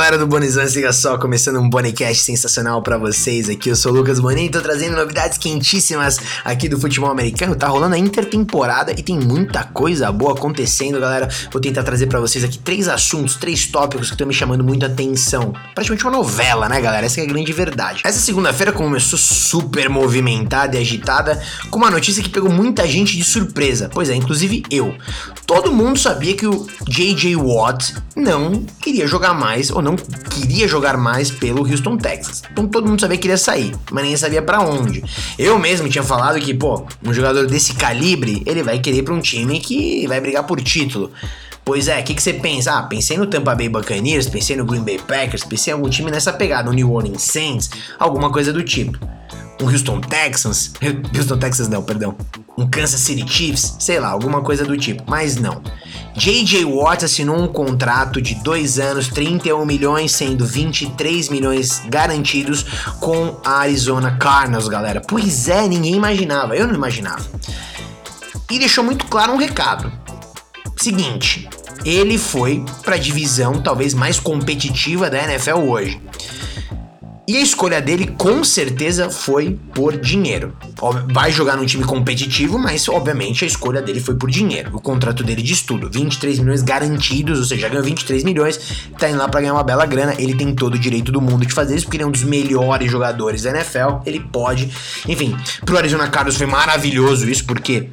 Galera do Bonizão, siga só, começando um Bonicast sensacional para vocês aqui. Eu sou o Lucas Bonin, tô trazendo novidades quentíssimas aqui do futebol americano. Tá rolando a intertemporada e tem muita coisa boa acontecendo, galera. Vou tentar trazer para vocês aqui três assuntos, três tópicos que estão me chamando muita atenção. Praticamente uma novela, né, galera? Essa é a grande verdade. Essa segunda-feira começou super movimentada e agitada com uma notícia que pegou muita gente de surpresa. Pois é, inclusive eu. Todo mundo sabia que o J.J. Watt não queria jogar mais ou não queria jogar mais pelo Houston Texas. Então todo mundo sabia que ele ia sair, mas ninguém sabia para onde. Eu mesmo tinha falado que, pô, um jogador desse calibre, ele vai querer para um time que vai brigar por título. Pois é, o que, que você pensa? Ah, pensei no Tampa Bay Buccaneers, pensei no Green Bay Packers, pensei em algum time nessa pegada, no New Orleans Saints, alguma coisa do tipo. Um Houston Texans, Houston Texans não, perdão, um Kansas City Chiefs, sei lá, alguma coisa do tipo, mas não. J.J. Watt assinou um contrato de dois anos, 31 milhões, sendo 23 milhões garantidos com a Arizona Cardinals, galera. Pois é, ninguém imaginava, eu não imaginava. E deixou muito claro um recado. Seguinte, ele foi para a divisão talvez mais competitiva da NFL hoje. E a escolha dele com certeza foi por dinheiro. Vai jogar num time competitivo, mas obviamente a escolha dele foi por dinheiro. O contrato dele diz tudo: 23 milhões garantidos, ou seja, ganhou 23 milhões, tá indo lá pra ganhar uma bela grana. Ele tem todo o direito do mundo de fazer isso, porque ele é um dos melhores jogadores da NFL. Ele pode. Enfim, pro Arizona Cardinals foi maravilhoso isso, porque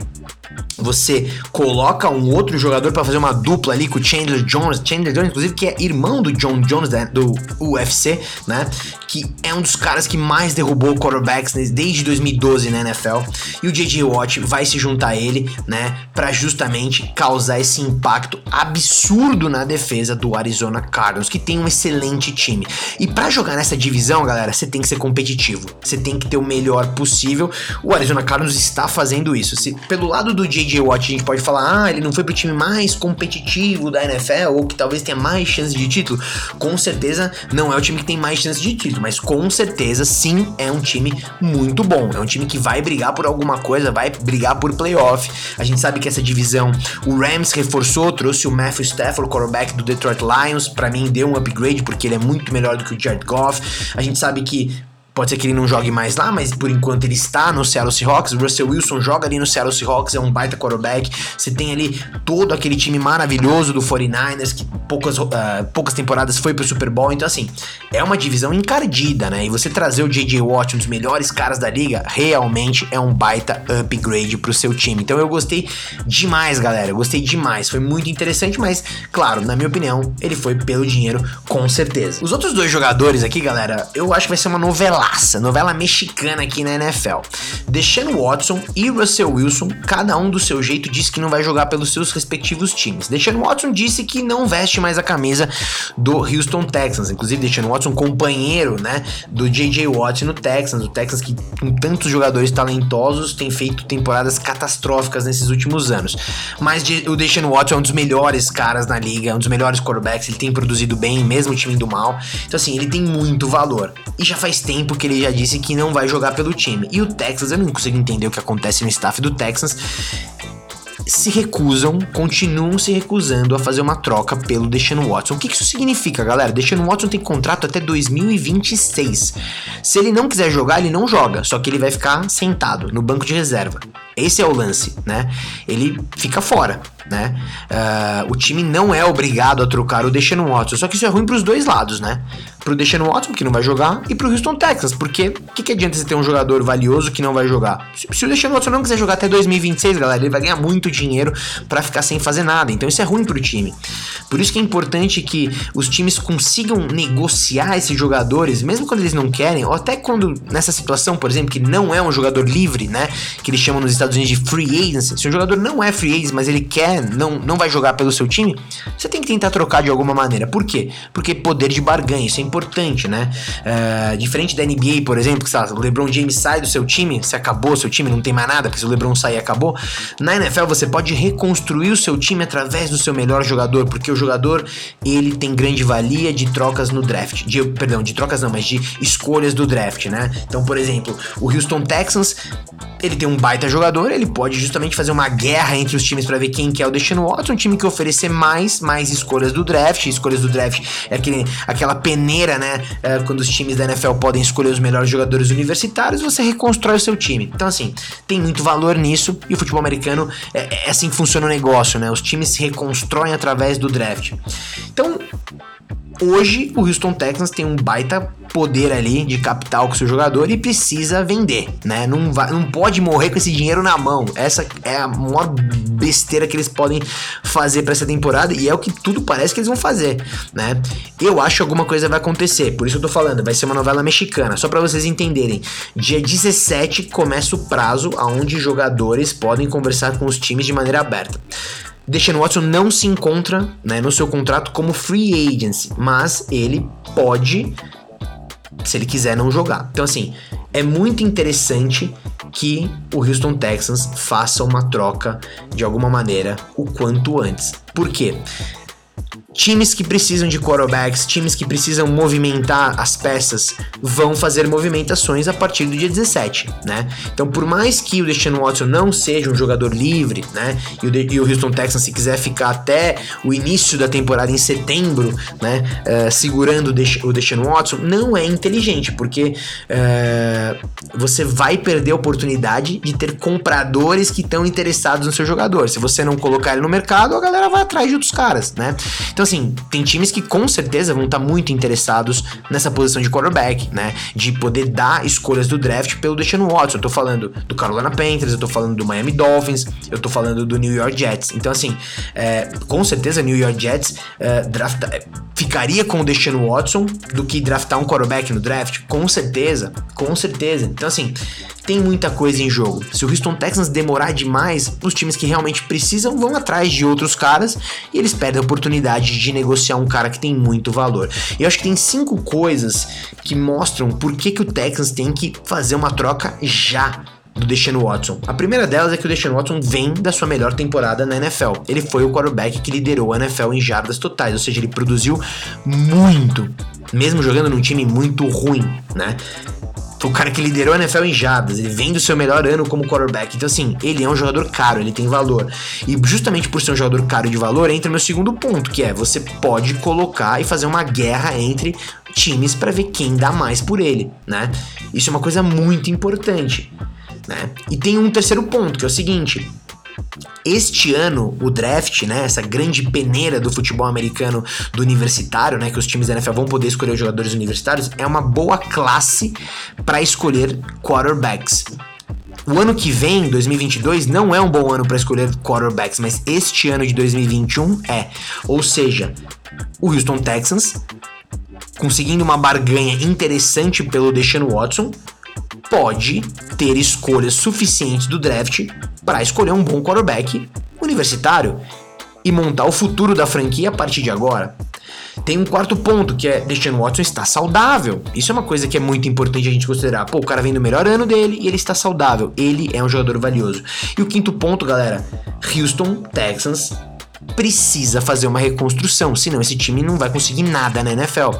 você coloca um outro jogador para fazer uma dupla ali com o Chandler Jones, Chandler Jones, inclusive, que é irmão do John Jones né, do UFC, né? Que é um dos caras que mais derrubou quarterbacks desde 2012 na NFL. E o JJ Watt vai se juntar a ele, né? Para justamente causar esse impacto absurdo na defesa do Arizona Cardinals, que tem um excelente time. E para jogar nessa divisão, galera, você tem que ser competitivo. Você tem que ter o melhor possível. O Arizona Cardinals está fazendo isso. Se, pelo lado do J.J. Watt a gente pode falar, ah, ele não foi pro time mais competitivo da NFL, ou que talvez tenha mais chances de título. Com certeza não é o time que tem mais chances de título, mas com certeza sim é um time muito bom. É um time que vai brigar por alguma coisa, vai brigar por playoff. A gente sabe que essa divisão, o Rams reforçou, trouxe o Matthew Stafford, quarterback do Detroit Lions, para mim deu um upgrade porque ele é muito melhor do que o Jared Goff. A gente sabe que Pode ser que ele não jogue mais lá, mas por enquanto ele está no Seattle Seahawks. Russell Wilson joga ali no Seattle Seahawks, é um baita quarterback. Você tem ali todo aquele time maravilhoso do 49ers, que poucas, uh, poucas temporadas foi pro Super Bowl. Então, assim, é uma divisão encardida, né? E você trazer o J.J. Watt, um dos melhores caras da liga, realmente é um baita upgrade pro seu time. Então, eu gostei demais, galera. Eu gostei demais. Foi muito interessante, mas, claro, na minha opinião, ele foi pelo dinheiro, com certeza. Os outros dois jogadores aqui, galera, eu acho que vai ser uma novela novelaça, novela mexicana aqui na NFL. Deshaun Watson e Russell Wilson, cada um do seu jeito, disse que não vai jogar pelos seus respectivos times. Deshaun Watson disse que não veste mais a camisa do Houston Texans, inclusive Deshaun Watson, companheiro, né, do J.J. Watt no Texans, o Texans que com tantos jogadores talentosos tem feito temporadas catastróficas nesses últimos anos. Mas o Deshaun Watson é um dos melhores caras na liga, um dos melhores quarterbacks, ele tem produzido bem, mesmo o time do mal. Então assim, ele tem muito valor. E já faz tempo que ele já disse que não vai jogar pelo time. E o Texas, eu não consigo entender o que acontece no staff do Texas se recusam, continuam se recusando a fazer uma troca pelo Deshaun Watson. O que isso significa, galera? Deshaun Watson tem contrato até 2026. Se ele não quiser jogar, ele não joga, só que ele vai ficar sentado no banco de reserva. Esse é o lance, né? Ele fica fora, né? Uh, o time não é obrigado a trocar o Deshaun Watson, só que isso é ruim para os dois lados, né? Pro Deshaun Watson, que não vai jogar, e pro Houston Texas, porque o que, que adianta você ter um jogador valioso que não vai jogar? Se, se o Deshaun Watson não quiser jogar até 2026, galera, ele vai ganhar muito dinheiro para ficar sem fazer nada, então isso é ruim pro time. Por isso que é importante que os times consigam negociar esses jogadores, mesmo quando eles não querem, ou até quando nessa situação, por exemplo, que não é um jogador livre, né? Que eles chamam nos Estados Unidos de free agency. Se o jogador não é free agent, mas ele quer, não, não vai jogar pelo seu time, você tem que tentar trocar de alguma maneira. Por quê? Porque poder de barganha, isso é importante, né? Uh, diferente da NBA, por exemplo, que sabe, o LeBron James sai do seu time, se acabou o seu time, não tem mais nada, porque se o LeBron sair, acabou. Na NFL, você pode reconstruir o seu time através do seu melhor jogador, porque o jogador, ele tem grande valia de trocas no draft. De, perdão, de trocas não, mas de escolhas do draft, né? Então, por exemplo, o Houston Texans, ele tem um baita jogador ele pode justamente fazer uma guerra entre os times para ver quem quer o Deshaun Watson, um time que oferecer mais, mais escolhas do draft. Escolhas do draft é aquele, aquela peneira, né? É, quando os times da NFL podem escolher os melhores jogadores universitários, você reconstrói o seu time. Então, assim, tem muito valor nisso e o futebol americano é, é assim que funciona o negócio, né? Os times se reconstroem através do draft. Então, Hoje, o Houston Texans tem um baita poder ali de capital com seu jogador e precisa vender, né? Não, vai, não pode morrer com esse dinheiro na mão. Essa é a maior besteira que eles podem fazer para essa temporada e é o que tudo parece que eles vão fazer, né? Eu acho que alguma coisa vai acontecer, por isso eu tô falando, vai ser uma novela mexicana, só para vocês entenderem. Dia 17 começa o prazo aonde jogadores podem conversar com os times de maneira aberta. Deshaun Watson não se encontra né, no seu contrato como free agency, mas ele pode, se ele quiser, não jogar. Então, assim, é muito interessante que o Houston Texans faça uma troca de alguma maneira o quanto antes. Por quê? Times que precisam de quarterbacks, times que precisam movimentar as peças, vão fazer movimentações a partir do dia 17, né? Então, por mais que o Deshaun Watson não seja um jogador livre, né? E o, de e o Houston Texans, se quiser ficar até o início da temporada em setembro, né? Uh, segurando o, De o Deshaun Watson, não é inteligente, porque uh, você vai perder a oportunidade de ter compradores que estão interessados no seu jogador. Se você não colocar ele no mercado, a galera vai atrás de outros caras, né? Então, assim, tem times que com certeza vão estar tá muito interessados nessa posição de quarterback, né? De poder dar escolhas do draft pelo Deshaun Watson. Eu tô falando do Carolina Panthers, eu tô falando do Miami Dolphins, eu tô falando do New York Jets. Então, assim, é, com certeza New York Jets é, é, ficaria com o Deshaun Watson do que draftar um quarterback no draft. Com certeza, com certeza. Então, assim, tem muita coisa em jogo. Se o Houston Texans demorar demais, os times que realmente precisam vão atrás de outros caras e eles perdem a oportunidade de negociar um cara que tem muito valor. E eu acho que tem cinco coisas que mostram por que, que o Texans tem que fazer uma troca já do Deshaun Watson. A primeira delas é que o Deshaun Watson vem da sua melhor temporada na NFL. Ele foi o quarterback que liderou a NFL em jardas totais, ou seja, ele produziu muito, mesmo jogando num time muito ruim, né? Foi o cara que liderou a NFL em jardas, ele vem do seu melhor ano como quarterback. Então, assim, ele é um jogador caro, ele tem valor. E justamente por ser um jogador caro de valor, entra meu segundo ponto, que é você pode colocar e fazer uma guerra entre times para ver quem dá mais por ele, né? Isso é uma coisa muito importante, né? E tem um terceiro ponto, que é o seguinte: este ano, o draft, né, essa grande peneira do futebol americano do universitário, né, que os times da NFL vão poder escolher os jogadores universitários, é uma boa classe para escolher quarterbacks. O ano que vem, 2022, não é um bom ano para escolher quarterbacks, mas este ano de 2021 é. Ou seja, o Houston Texans conseguindo uma barganha interessante pelo Deshaun Watson pode ter escolhas suficientes do draft para escolher um bom quarterback universitário e montar o futuro da franquia a partir de agora. Tem um quarto ponto, que é Deshaun Watson está saudável. Isso é uma coisa que é muito importante a gente considerar. Pô, o cara vem do melhor ano dele e ele está saudável. Ele é um jogador valioso. E o quinto ponto, galera, Houston Texans precisa fazer uma reconstrução, senão esse time não vai conseguir nada na NFL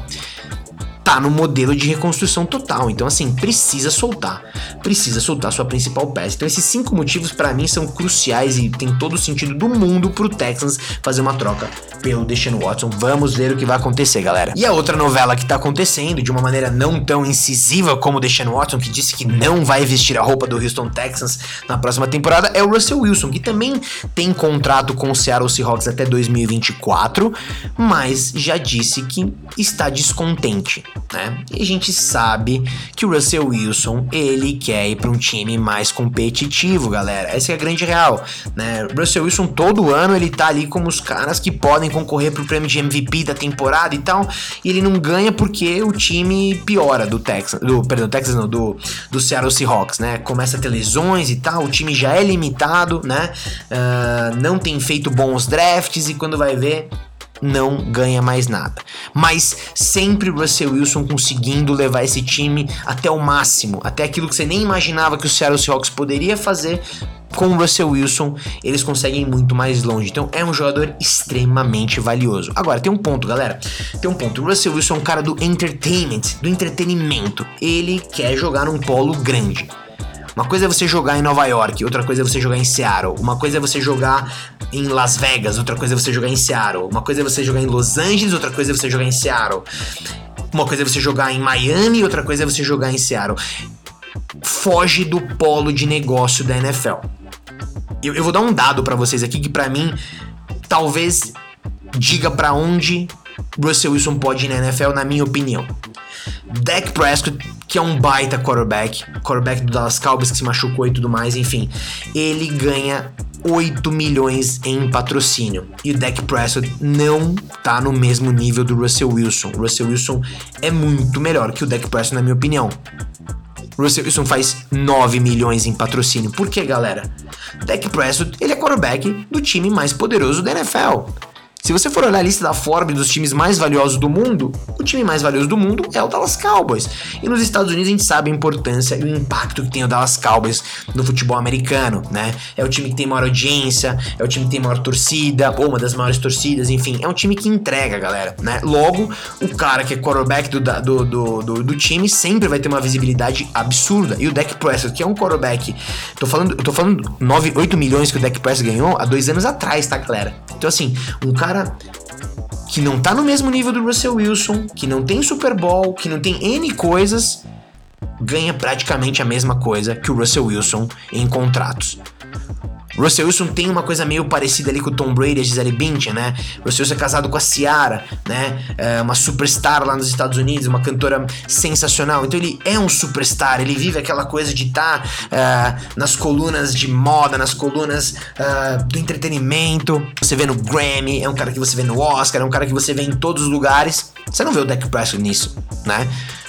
tá no modelo de reconstrução total. Então, assim, precisa soltar. Precisa soltar sua principal peça. Então, esses cinco motivos, para mim, são cruciais e tem todo o sentido do mundo pro Texans fazer uma troca pelo Deshaun Watson. Vamos ver o que vai acontecer, galera. E a outra novela que tá acontecendo de uma maneira não tão incisiva como o Deshaun Watson, que disse que não vai vestir a roupa do Houston Texans na próxima temporada, é o Russell Wilson, que também tem contrato com o Seattle Seahawks até 2024, mas já disse que está descontente né? E a gente sabe que o Russell Wilson, ele quer ir para um time mais competitivo, galera. Essa é a grande real, né? O Russell Wilson todo ano ele tá ali como os caras que podem concorrer pro prêmio de MVP da temporada e tal, e ele não ganha porque o time piora do Texas, do, perdão, Texas não, do, do Seattle Seahawks, né? Começa a ter lesões e tal, o time já é limitado, né? Uh, não tem feito bons drafts e quando vai ver não ganha mais nada. Mas sempre Russell Wilson conseguindo levar esse time até o máximo, até aquilo que você nem imaginava que o Seattle Seahawks poderia fazer. Com o Russell Wilson, eles conseguem muito mais longe. Então é um jogador extremamente valioso. Agora, tem um ponto, galera. Tem um ponto. O Russell Wilson é um cara do entertainment, do entretenimento. Ele quer jogar num polo grande Uma coisa é você jogar em Nova York, outra coisa é você jogar em Seattle. Uma coisa é você jogar em Las Vegas, outra coisa é você jogar em Seattle. Uma coisa é você jogar em Los Angeles, outra coisa é você jogar em Seattle. Uma coisa é você jogar em Miami, outra coisa é você jogar em Seattle. Foge do polo de negócio da NFL. Eu, eu vou dar um dado para vocês aqui que para mim talvez diga para onde Russell Wilson pode ir na NFL, na minha opinião. Dak Prescott, que é um baita quarterback, quarterback do Dallas Cowboys que se machucou e tudo mais, enfim, ele ganha 8 milhões em patrocínio. E o Dak Prescott não tá no mesmo nível do Russell Wilson. O Russell Wilson é muito melhor que o Dak Prescott, na minha opinião. Russell Wilson faz 9 milhões em patrocínio. Por que, galera? Dak Prescott, ele é quarterback do time mais poderoso da NFL. Se você for olhar a lista da Forbes dos times mais valiosos do mundo, o time mais valioso do mundo é o Dallas Cowboys. E nos Estados Unidos a gente sabe a importância e o impacto que tem o Dallas Cowboys no futebol americano, né? É o time que tem maior audiência, é o time que tem maior torcida, ou uma das maiores torcidas, enfim, é um time que entrega, galera, né? Logo, o cara que é quarterback do, do, do, do, do time sempre vai ter uma visibilidade absurda. E o Dak Prescott, que é um quarterback, tô falando, tô falando 9, 8 milhões que o Dak Prescott ganhou há dois anos atrás, tá, galera? Então, assim, um cara cara que não tá no mesmo nível do Russell Wilson, que não tem Super Bowl, que não tem N coisas, ganha praticamente a mesma coisa que o Russell Wilson em contratos. Russell Wilson tem uma coisa meio parecida ali com o Tom Brady e a Gisele Bündchen, né? Russell Wilson é casado com a Ciara, né? É uma superstar lá nos Estados Unidos, uma cantora sensacional. Então ele é um superstar, ele vive aquela coisa de estar tá, uh, nas colunas de moda, nas colunas uh, do entretenimento. Você vê no Grammy, é um cara que você vê no Oscar, é um cara que você vê em todos os lugares. Você não vê o Dak Prescott nisso, né?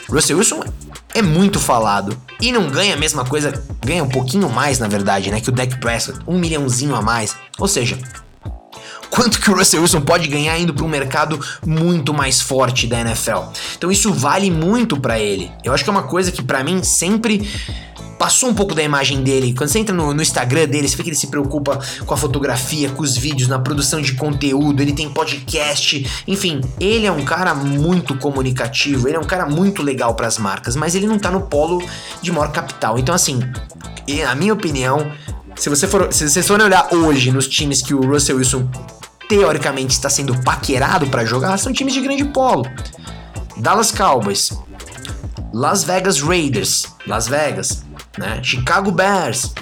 Russell Wilson é muito falado. E não ganha a mesma coisa, ganha um pouquinho mais, na verdade, né? Que o Dak Prescott, um milhãozinho a mais. Ou seja, quanto que o Russell Wilson pode ganhar indo para um mercado muito mais forte da NFL. Então isso vale muito para ele. Eu acho que é uma coisa que para mim sempre passou um pouco da imagem dele. Quando você entra no, no, Instagram dele, você vê que ele se preocupa com a fotografia, com os vídeos, na produção de conteúdo, ele tem podcast, enfim, ele é um cara muito comunicativo, ele é um cara muito legal para as marcas, mas ele não tá no polo de maior capital. Então, assim, na minha opinião, se você for, se vocês forem olhar hoje nos times que o Russell Wilson teoricamente está sendo paquerado para jogar, são times de grande polo. Dallas Cowboys, Las Vegas Raiders, Las Vegas, né? Chicago Bears,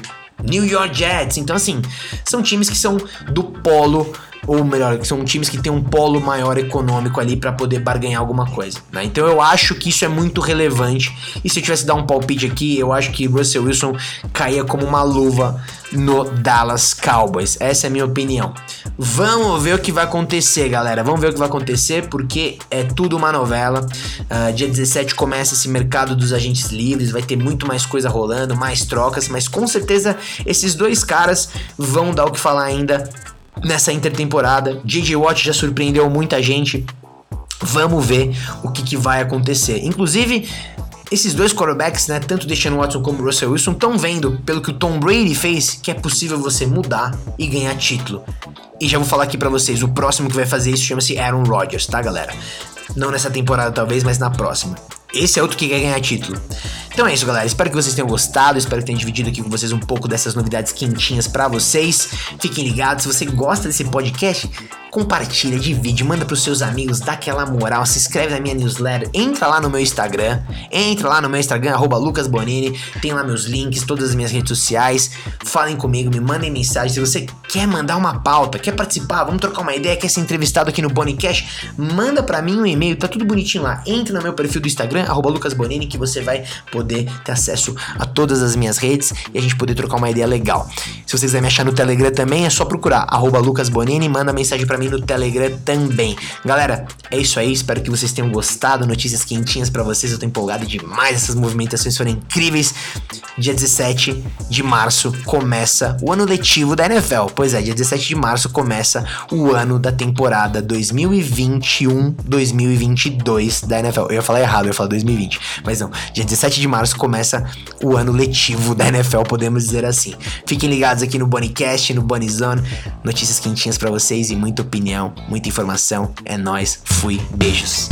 New York Jets. Então, assim, são times que são do polo ou melhor, são times que têm um polo maior econômico ali para poder barganhar alguma coisa, né? Então eu acho que isso é muito relevante. E se eu tivesse dar um palpite aqui, eu acho que Russell Wilson caía como uma luva no Dallas Cowboys. Essa é a minha opinião. Vamos ver o que vai acontecer, galera. Vamos ver o que vai acontecer, porque é tudo uma novela. Uh, dia 17 começa esse mercado dos agentes livres, vai ter muito mais coisa rolando, mais trocas, mas com certeza esses dois caras vão dar o que falar ainda nessa intertemporada. J.J. Watt já surpreendeu muita gente. Vamos ver o que, que vai acontecer. Inclusive, esses dois quarterbacks, né, tanto Deshaun Watson como Russell Wilson, estão vendo, pelo que o Tom Brady fez, que é possível você mudar e ganhar título. E já vou falar aqui para vocês, o próximo que vai fazer isso chama-se Aaron Rodgers, tá, galera? Não nessa temporada talvez, mas na próxima. Esse é outro que quer ganhar título. Então é isso, galera. Espero que vocês tenham gostado. Espero que tenha dividido aqui com vocês um pouco dessas novidades quentinhas para vocês. Fiquem ligados. Se você gosta desse podcast, compartilha, divide, manda pros seus amigos, dá aquela moral, se inscreve na minha newsletter, entra lá no meu Instagram, entra lá no meu Instagram, arroba lucasbonini, tem lá meus links, todas as minhas redes sociais, falem comigo, me mandem mensagem, se você quer mandar uma pauta, quer participar, vamos trocar uma ideia, quer ser entrevistado aqui no Bonicast, manda para mim um e-mail, tá tudo bonitinho lá, entra no meu perfil do Instagram, arroba lucasbonini, que você vai poder ter acesso a todas as minhas redes e a gente poder trocar uma ideia legal. Se você quiser me achar no Telegram também, é só procurar, arroba lucasbonini, manda mensagem para mim no Telegram também. Galera, é isso aí, espero que vocês tenham gostado, notícias quentinhas para vocês, eu tô empolgado demais, essas movimentações foram incríveis. Dia 17 de março começa o ano letivo da NFL. Pois é, dia 17 de março começa o ano da temporada 2021-2022 da NFL. Eu ia falar errado, eu ia falar 2020, mas não. Dia 17 de março começa o ano letivo da NFL, podemos dizer assim. Fiquem ligados aqui no Bonicast, no Bonizone, notícias quentinhas para vocês e muita opinião, muita informação. É nós, fui, beijos.